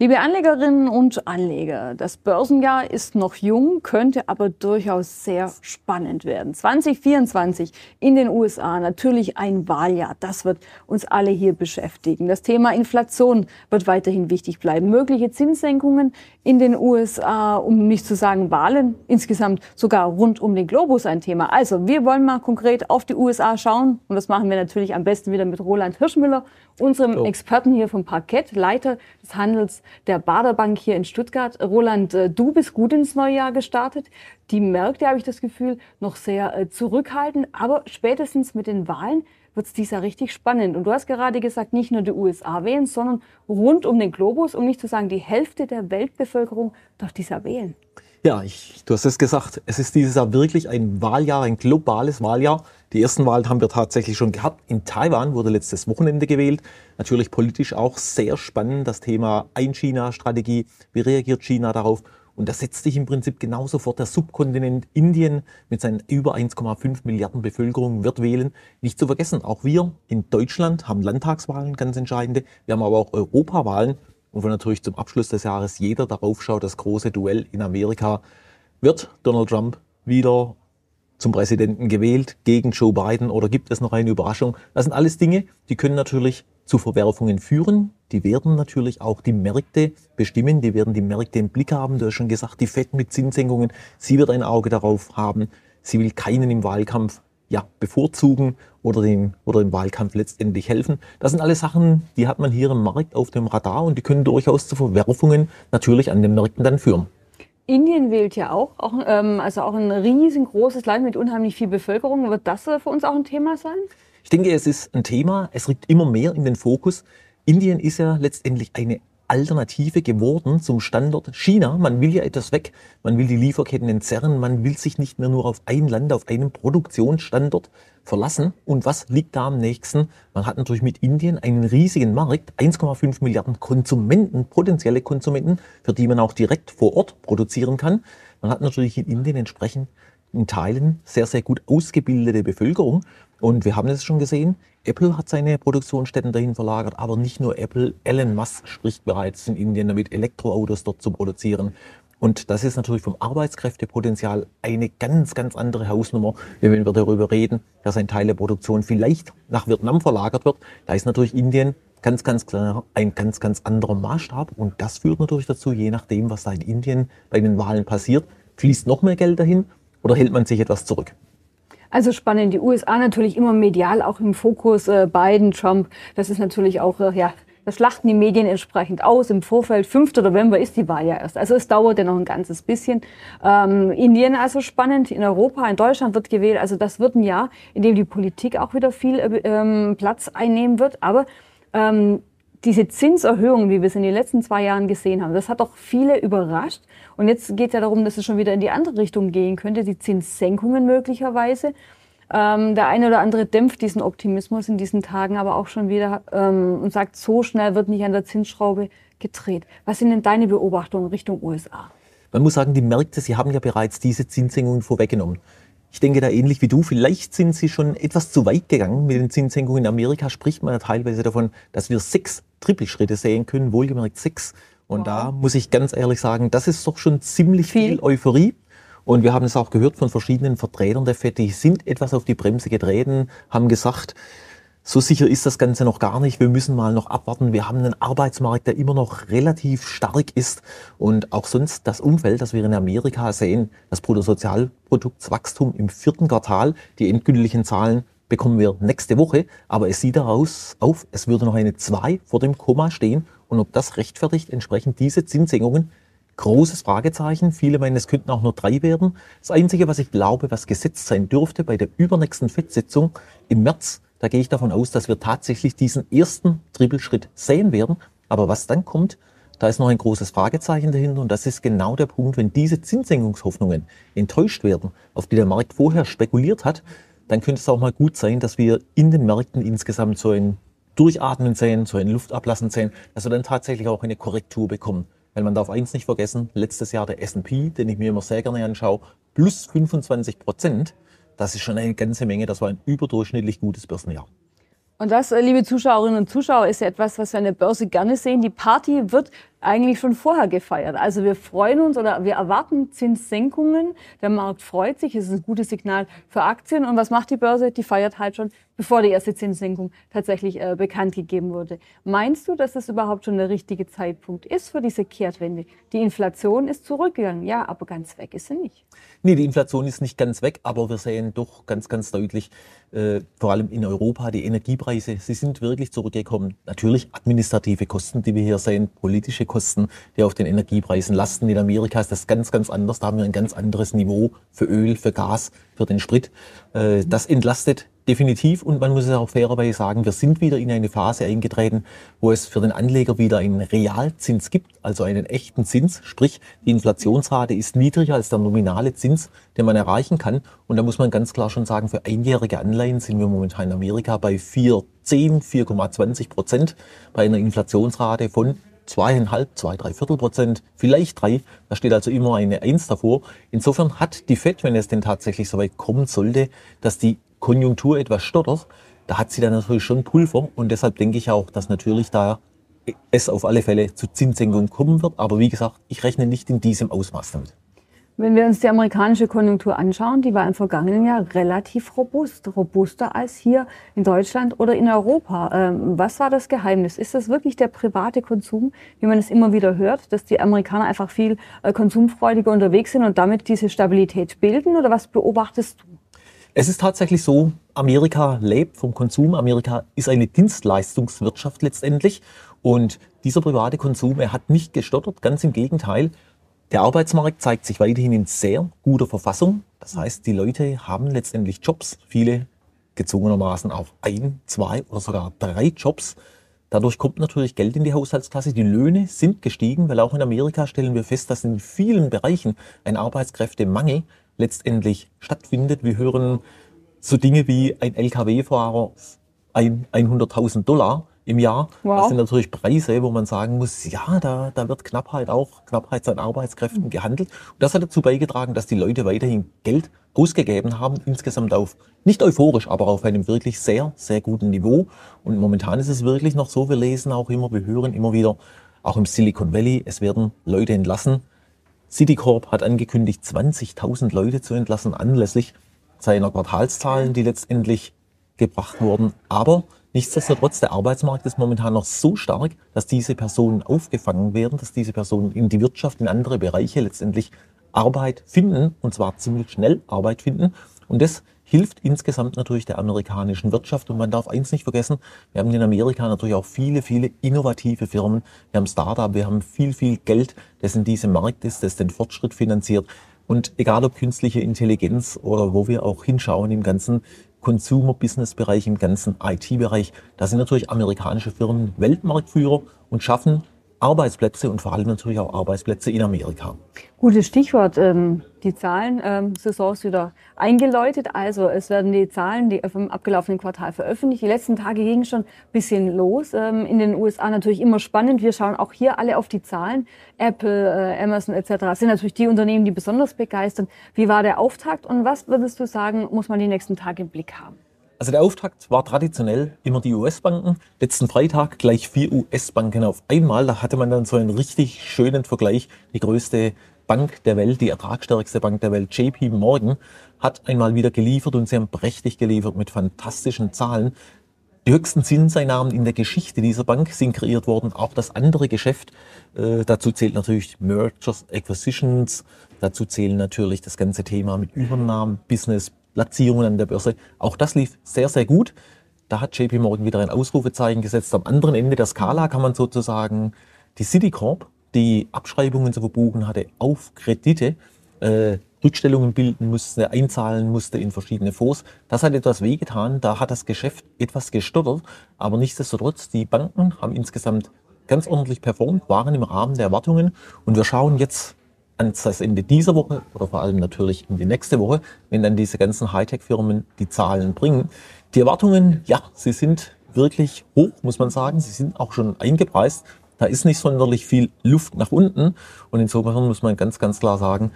Liebe Anlegerinnen und Anleger, das Börsenjahr ist noch jung, könnte aber durchaus sehr spannend werden. 2024 in den USA, natürlich ein Wahljahr, das wird uns alle hier beschäftigen. Das Thema Inflation wird weiterhin wichtig bleiben. Mögliche Zinssenkungen in den USA, um nicht zu sagen Wahlen, insgesamt sogar rund um den Globus ein Thema. Also wir wollen mal konkret auf die USA schauen und das machen wir natürlich am besten wieder mit Roland Hirschmüller, unserem oh. Experten hier vom Parkett, Leiter des Handels der Baderbank hier in Stuttgart. Roland, äh, du bist gut ins neue Jahr gestartet. Die Märkte, habe ich das Gefühl, noch sehr äh, zurückhaltend. Aber spätestens mit den Wahlen wird es dieses Jahr richtig spannend. Und du hast gerade gesagt, nicht nur die USA wählen, sondern rund um den Globus, um nicht zu sagen die Hälfte der Weltbevölkerung doch dieses Jahr wählen. Ja, ich, du hast es gesagt. Es ist dieses Jahr wirklich ein Wahljahr, ein globales Wahljahr. Die ersten Wahlen haben wir tatsächlich schon gehabt. In Taiwan wurde letztes Wochenende gewählt. Natürlich politisch auch sehr spannend das Thema Ein-China-Strategie. Wie reagiert China darauf? Und das setzt sich im Prinzip genauso fort. Der Subkontinent Indien mit seinen über 1,5 Milliarden Bevölkerung wird wählen. Nicht zu vergessen, auch wir in Deutschland haben Landtagswahlen, ganz entscheidende. Wir haben aber auch Europawahlen und wo natürlich zum Abschluss des Jahres jeder darauf schaut, das große Duell in Amerika, wird Donald Trump wieder zum Präsidenten gewählt gegen Joe Biden oder gibt es noch eine Überraschung? Das sind alles Dinge, die können natürlich zu Verwerfungen führen. Die werden natürlich auch die Märkte bestimmen. Die werden die Märkte im Blick haben. Du hast schon gesagt, die FED mit Zinssenkungen. Sie wird ein Auge darauf haben. Sie will keinen im Wahlkampf ja, bevorzugen oder dem, oder dem Wahlkampf letztendlich helfen. Das sind alles Sachen, die hat man hier im Markt auf dem Radar und die können durchaus zu Verwerfungen natürlich an den Märkten dann führen. Indien wählt ja auch, auch ähm, also auch ein riesengroßes Land mit unheimlich viel Bevölkerung. Wird das für uns auch ein Thema sein? Ich denke, es ist ein Thema. Es rückt immer mehr in den Fokus. Indien ist ja letztendlich eine Alternative geworden zum Standort China. Man will ja etwas weg, man will die Lieferketten entzerren, man will sich nicht mehr nur auf ein Land, auf einen Produktionsstandort verlassen. Und was liegt da am nächsten? Man hat natürlich mit Indien einen riesigen Markt, 1,5 Milliarden Konsumenten, potenzielle Konsumenten, für die man auch direkt vor Ort produzieren kann. Man hat natürlich in Indien entsprechend in Teilen sehr, sehr gut ausgebildete Bevölkerung. Und wir haben es schon gesehen, Apple hat seine Produktionsstätten dahin verlagert, aber nicht nur Apple. Elon Musk spricht bereits in Indien damit, Elektroautos dort zu produzieren. Und das ist natürlich vom Arbeitskräftepotenzial eine ganz, ganz andere Hausnummer, wenn wir darüber reden, dass ein Teil der Produktion vielleicht nach Vietnam verlagert wird. Da ist natürlich Indien ganz, ganz klar ein ganz, ganz anderer Maßstab. Und das führt natürlich dazu, je nachdem, was da in Indien bei den Wahlen passiert, fließt noch mehr Geld dahin oder hält man sich etwas zurück? Also spannend. Die USA natürlich immer medial auch im Fokus. Äh, Biden, Trump, das ist natürlich auch, äh, ja, da schlachten die Medien entsprechend aus. Im Vorfeld, 5. November ist die Wahl ja erst. Also es dauert ja noch ein ganzes bisschen. Ähm, Indien also spannend. In Europa, in Deutschland wird gewählt. Also das wird ein Jahr, in dem die Politik auch wieder viel äh, ähm, Platz einnehmen wird. Aber ähm, diese Zinserhöhungen, wie wir es in den letzten zwei Jahren gesehen haben, das hat doch viele überrascht. Und jetzt geht es ja darum, dass es schon wieder in die andere Richtung gehen könnte, die Zinssenkungen möglicherweise. Ähm, der eine oder andere dämpft diesen Optimismus in diesen Tagen aber auch schon wieder ähm, und sagt, so schnell wird nicht an der Zinsschraube gedreht. Was sind denn deine Beobachtungen Richtung USA? Man muss sagen, die Märkte, sie haben ja bereits diese Zinssenkungen vorweggenommen. Ich denke da ähnlich wie du, vielleicht sind sie schon etwas zu weit gegangen mit den Zinssenkungen. In Amerika spricht man ja teilweise davon, dass wir sechs Trippelschritte sehen können, wohlgemerkt sechs. Und wow. da muss ich ganz ehrlich sagen, das ist doch schon ziemlich viel, viel Euphorie. Und wir haben es auch gehört von verschiedenen Vertretern der FED, die sind etwas auf die Bremse getreten, haben gesagt, so sicher ist das Ganze noch gar nicht. Wir müssen mal noch abwarten. Wir haben einen Arbeitsmarkt, der immer noch relativ stark ist. Und auch sonst das Umfeld, das wir in Amerika sehen, das Bruttosozialproduktswachstum im vierten Quartal, die endgültigen Zahlen bekommen wir nächste Woche. Aber es sieht daraus auf, es würde noch eine 2 vor dem Komma stehen. Und ob das rechtfertigt, entsprechend diese Zinssenkungen, großes Fragezeichen. Viele meinen, es könnten auch nur drei werden. Das Einzige, was ich glaube, was gesetzt sein dürfte bei der übernächsten FED-Sitzung im März, da gehe ich davon aus, dass wir tatsächlich diesen ersten Trippelschritt sehen werden. Aber was dann kommt, da ist noch ein großes Fragezeichen dahinter und das ist genau der Punkt, wenn diese Zinssenkungshoffnungen enttäuscht werden, auf die der Markt vorher spekuliert hat, dann könnte es auch mal gut sein, dass wir in den Märkten insgesamt so ein Durchatmen sehen, so ein Luftablassen sehen, dass wir dann tatsächlich auch eine Korrektur bekommen. Weil man darf eins nicht vergessen, letztes Jahr der S&P, den ich mir immer sehr gerne anschaue, plus 25 Prozent. Das ist schon eine ganze Menge. Das war ein überdurchschnittlich gutes Börsenjahr. Und das, äh, liebe Zuschauerinnen und Zuschauer, ist ja etwas, was wir an der Börse gerne sehen. Die Party wird eigentlich schon vorher gefeiert. Also wir freuen uns oder wir erwarten Zinssenkungen. Der Markt freut sich. Es ist ein gutes Signal für Aktien. Und was macht die Börse? Die feiert halt schon, bevor die erste Zinssenkung tatsächlich äh, bekannt gegeben wurde. Meinst du, dass es überhaupt schon der richtige Zeitpunkt ist für diese Kehrtwende? Die Inflation ist zurückgegangen. Ja, aber ganz weg ist sie nicht. Nee, die Inflation ist nicht ganz weg, aber wir sehen doch ganz, ganz deutlich, äh, vor allem in Europa, die Energiepreise, sie sind wirklich zurückgekommen. Natürlich administrative Kosten, die wir hier sehen, politische Kosten, die auf den Energiepreisen lasten. In Amerika ist das ganz, ganz anders. Da haben wir ein ganz anderes Niveau für Öl, für Gas, für den Sprit. Äh, das entlastet definitiv und man muss es auch fairerweise sagen, wir sind wieder in eine Phase eingetreten, wo es für den Anleger wieder einen Realzins gibt, also einen echten Zins, sprich die Inflationsrate ist niedriger als der nominale Zins, den man erreichen kann und da muss man ganz klar schon sagen, für einjährige Anleihen sind wir momentan in Amerika bei 4,10, 4,20 Prozent bei einer Inflationsrate von zweieinhalb, zwei, drei Viertel Prozent, vielleicht drei. Da steht also immer eine Eins davor. Insofern hat die FED, wenn es denn tatsächlich so weit kommen sollte, dass die Konjunktur etwas stottert, da hat sie dann natürlich schon Pulver und deshalb denke ich auch, dass natürlich da es auf alle Fälle zu Zinssenkungen kommen wird. Aber wie gesagt, ich rechne nicht in diesem Ausmaß damit. Wenn wir uns die amerikanische Konjunktur anschauen, die war im vergangenen Jahr relativ robust, robuster als hier in Deutschland oder in Europa. Ähm, was war das Geheimnis? Ist das wirklich der private Konsum, wie man es immer wieder hört, dass die Amerikaner einfach viel äh, konsumfreudiger unterwegs sind und damit diese Stabilität bilden? Oder was beobachtest du? Es ist tatsächlich so, Amerika lebt vom Konsum. Amerika ist eine Dienstleistungswirtschaft letztendlich. Und dieser private Konsum, er hat nicht gestottert, ganz im Gegenteil. Der Arbeitsmarkt zeigt sich weiterhin in sehr guter Verfassung. Das heißt, die Leute haben letztendlich Jobs, viele gezwungenermaßen auch ein, zwei oder sogar drei Jobs. Dadurch kommt natürlich Geld in die Haushaltskasse. Die Löhne sind gestiegen, weil auch in Amerika stellen wir fest, dass in vielen Bereichen ein Arbeitskräftemangel letztendlich stattfindet. Wir hören so Dinge wie ein Lkw-Fahrer 100.000 Dollar im Jahr. Wow. Das sind natürlich Preise, wo man sagen muss, ja, da, da wird Knappheit auch, Knappheit an Arbeitskräften mhm. gehandelt. Und das hat dazu beigetragen, dass die Leute weiterhin Geld ausgegeben haben, insgesamt auf, nicht euphorisch, aber auf einem wirklich sehr, sehr guten Niveau. Und momentan ist es wirklich noch so, wir lesen auch immer, wir hören immer wieder, auch im Silicon Valley, es werden Leute entlassen. Citicorp hat angekündigt, 20.000 Leute zu entlassen anlässlich seiner Quartalszahlen, die letztendlich gebracht wurden. Aber nichtsdestotrotz, der Arbeitsmarkt ist momentan noch so stark, dass diese Personen aufgefangen werden, dass diese Personen in die Wirtschaft, in andere Bereiche letztendlich Arbeit finden, und zwar ziemlich schnell Arbeit finden. Und das hilft insgesamt natürlich der amerikanischen Wirtschaft. Und man darf eins nicht vergessen, wir haben in Amerika natürlich auch viele, viele innovative Firmen. Wir haben Startup, wir haben viel, viel Geld, das in diesem Markt ist, das den Fortschritt finanziert. Und egal ob künstliche Intelligenz oder wo wir auch hinschauen im ganzen Consumer-Business-Bereich, im ganzen IT-Bereich, da sind natürlich amerikanische Firmen Weltmarktführer und schaffen Arbeitsplätze und vor allem natürlich auch Arbeitsplätze in Amerika. Gutes Stichwort. Ähm, die Zahlen, ähm, Saison ist wieder eingeläutet. Also es werden die Zahlen die vom abgelaufenen Quartal veröffentlicht. Die letzten Tage gingen schon ein bisschen los. Ähm, in den USA natürlich immer spannend. Wir schauen auch hier alle auf die Zahlen. Apple, äh, Amazon etc. sind natürlich die Unternehmen, die besonders begeistern. Wie war der Auftakt und was würdest du sagen, muss man die nächsten Tage im Blick haben? Also der Auftakt war traditionell immer die US-Banken. Letzten Freitag gleich vier US-Banken auf einmal. Da hatte man dann so einen richtig schönen Vergleich. Die größte Bank der Welt, die ertragstärkste Bank der Welt, JP Morgan, hat einmal wieder geliefert und sie haben prächtig geliefert mit fantastischen Zahlen. Die höchsten Zinseinnahmen in der Geschichte dieser Bank sind kreiert worden. Auch das andere Geschäft, äh, dazu zählt natürlich Mergers, Acquisitions, dazu zählen natürlich das ganze Thema mit Übernahmen, Business, Platzierungen an der Börse. Auch das lief sehr, sehr gut. Da hat JP Morgan wieder ein Ausrufezeichen gesetzt. Am anderen Ende der Skala kann man sozusagen die Citicorp, die Abschreibungen zu verbuchen hatte auf Kredite, äh, Rückstellungen bilden musste, einzahlen musste in verschiedene Fonds. Das hat etwas wehgetan. Da hat das Geschäft etwas gestottert. Aber nichtsdestotrotz, die Banken haben insgesamt ganz ordentlich performt, waren im Rahmen der Erwartungen. Und wir schauen jetzt ans das Ende dieser Woche oder vor allem natürlich in die nächste Woche, wenn dann diese ganzen Hightech-Firmen die Zahlen bringen. Die Erwartungen, ja, sie sind wirklich hoch, muss man sagen. Sie sind auch schon eingepreist. Da ist nicht sonderlich viel Luft nach unten. Und insofern muss man ganz, ganz klar sagen,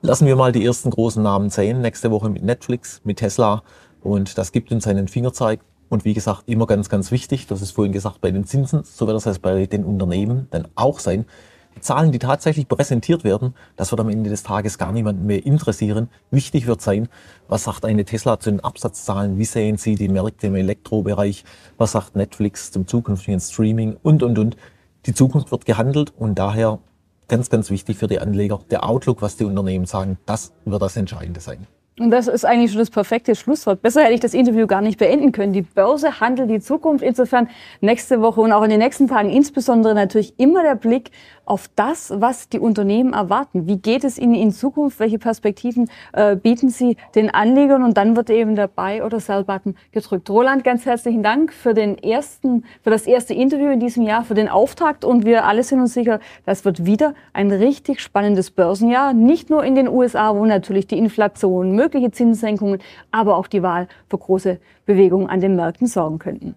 lassen wir mal die ersten großen Namen sehen. Nächste Woche mit Netflix, mit Tesla. Und das gibt uns einen Fingerzeig. Und wie gesagt, immer ganz, ganz wichtig, das ist vorhin gesagt, bei den Zinsen, so wird das heißt bei den Unternehmen dann auch sein. Zahlen, die tatsächlich präsentiert werden, das wird am Ende des Tages gar niemanden mehr interessieren. Wichtig wird sein, was sagt eine Tesla zu den Absatzzahlen, wie sehen Sie die Märkte im Elektrobereich, was sagt Netflix zum zukünftigen Streaming und, und, und. Die Zukunft wird gehandelt und daher ganz, ganz wichtig für die Anleger, der Outlook, was die Unternehmen sagen, das wird das Entscheidende sein. Und das ist eigentlich schon das perfekte Schlusswort. Besser hätte ich das Interview gar nicht beenden können. Die Börse handelt die Zukunft. Insofern nächste Woche und auch in den nächsten Tagen insbesondere natürlich immer der Blick auf das, was die Unternehmen erwarten. Wie geht es ihnen in Zukunft? Welche Perspektiven äh, bieten sie den Anlegern? Und dann wird eben der Buy- oder Sell-Button gedrückt. Roland, ganz herzlichen Dank für den ersten, für das erste Interview in diesem Jahr, für den Auftakt. Und wir alle sind uns sicher, das wird wieder ein richtig spannendes Börsenjahr. Nicht nur in den USA, wo natürlich die Inflation, mögliche Zinssenkungen, aber auch die Wahl für große Bewegungen an den Märkten sorgen könnten.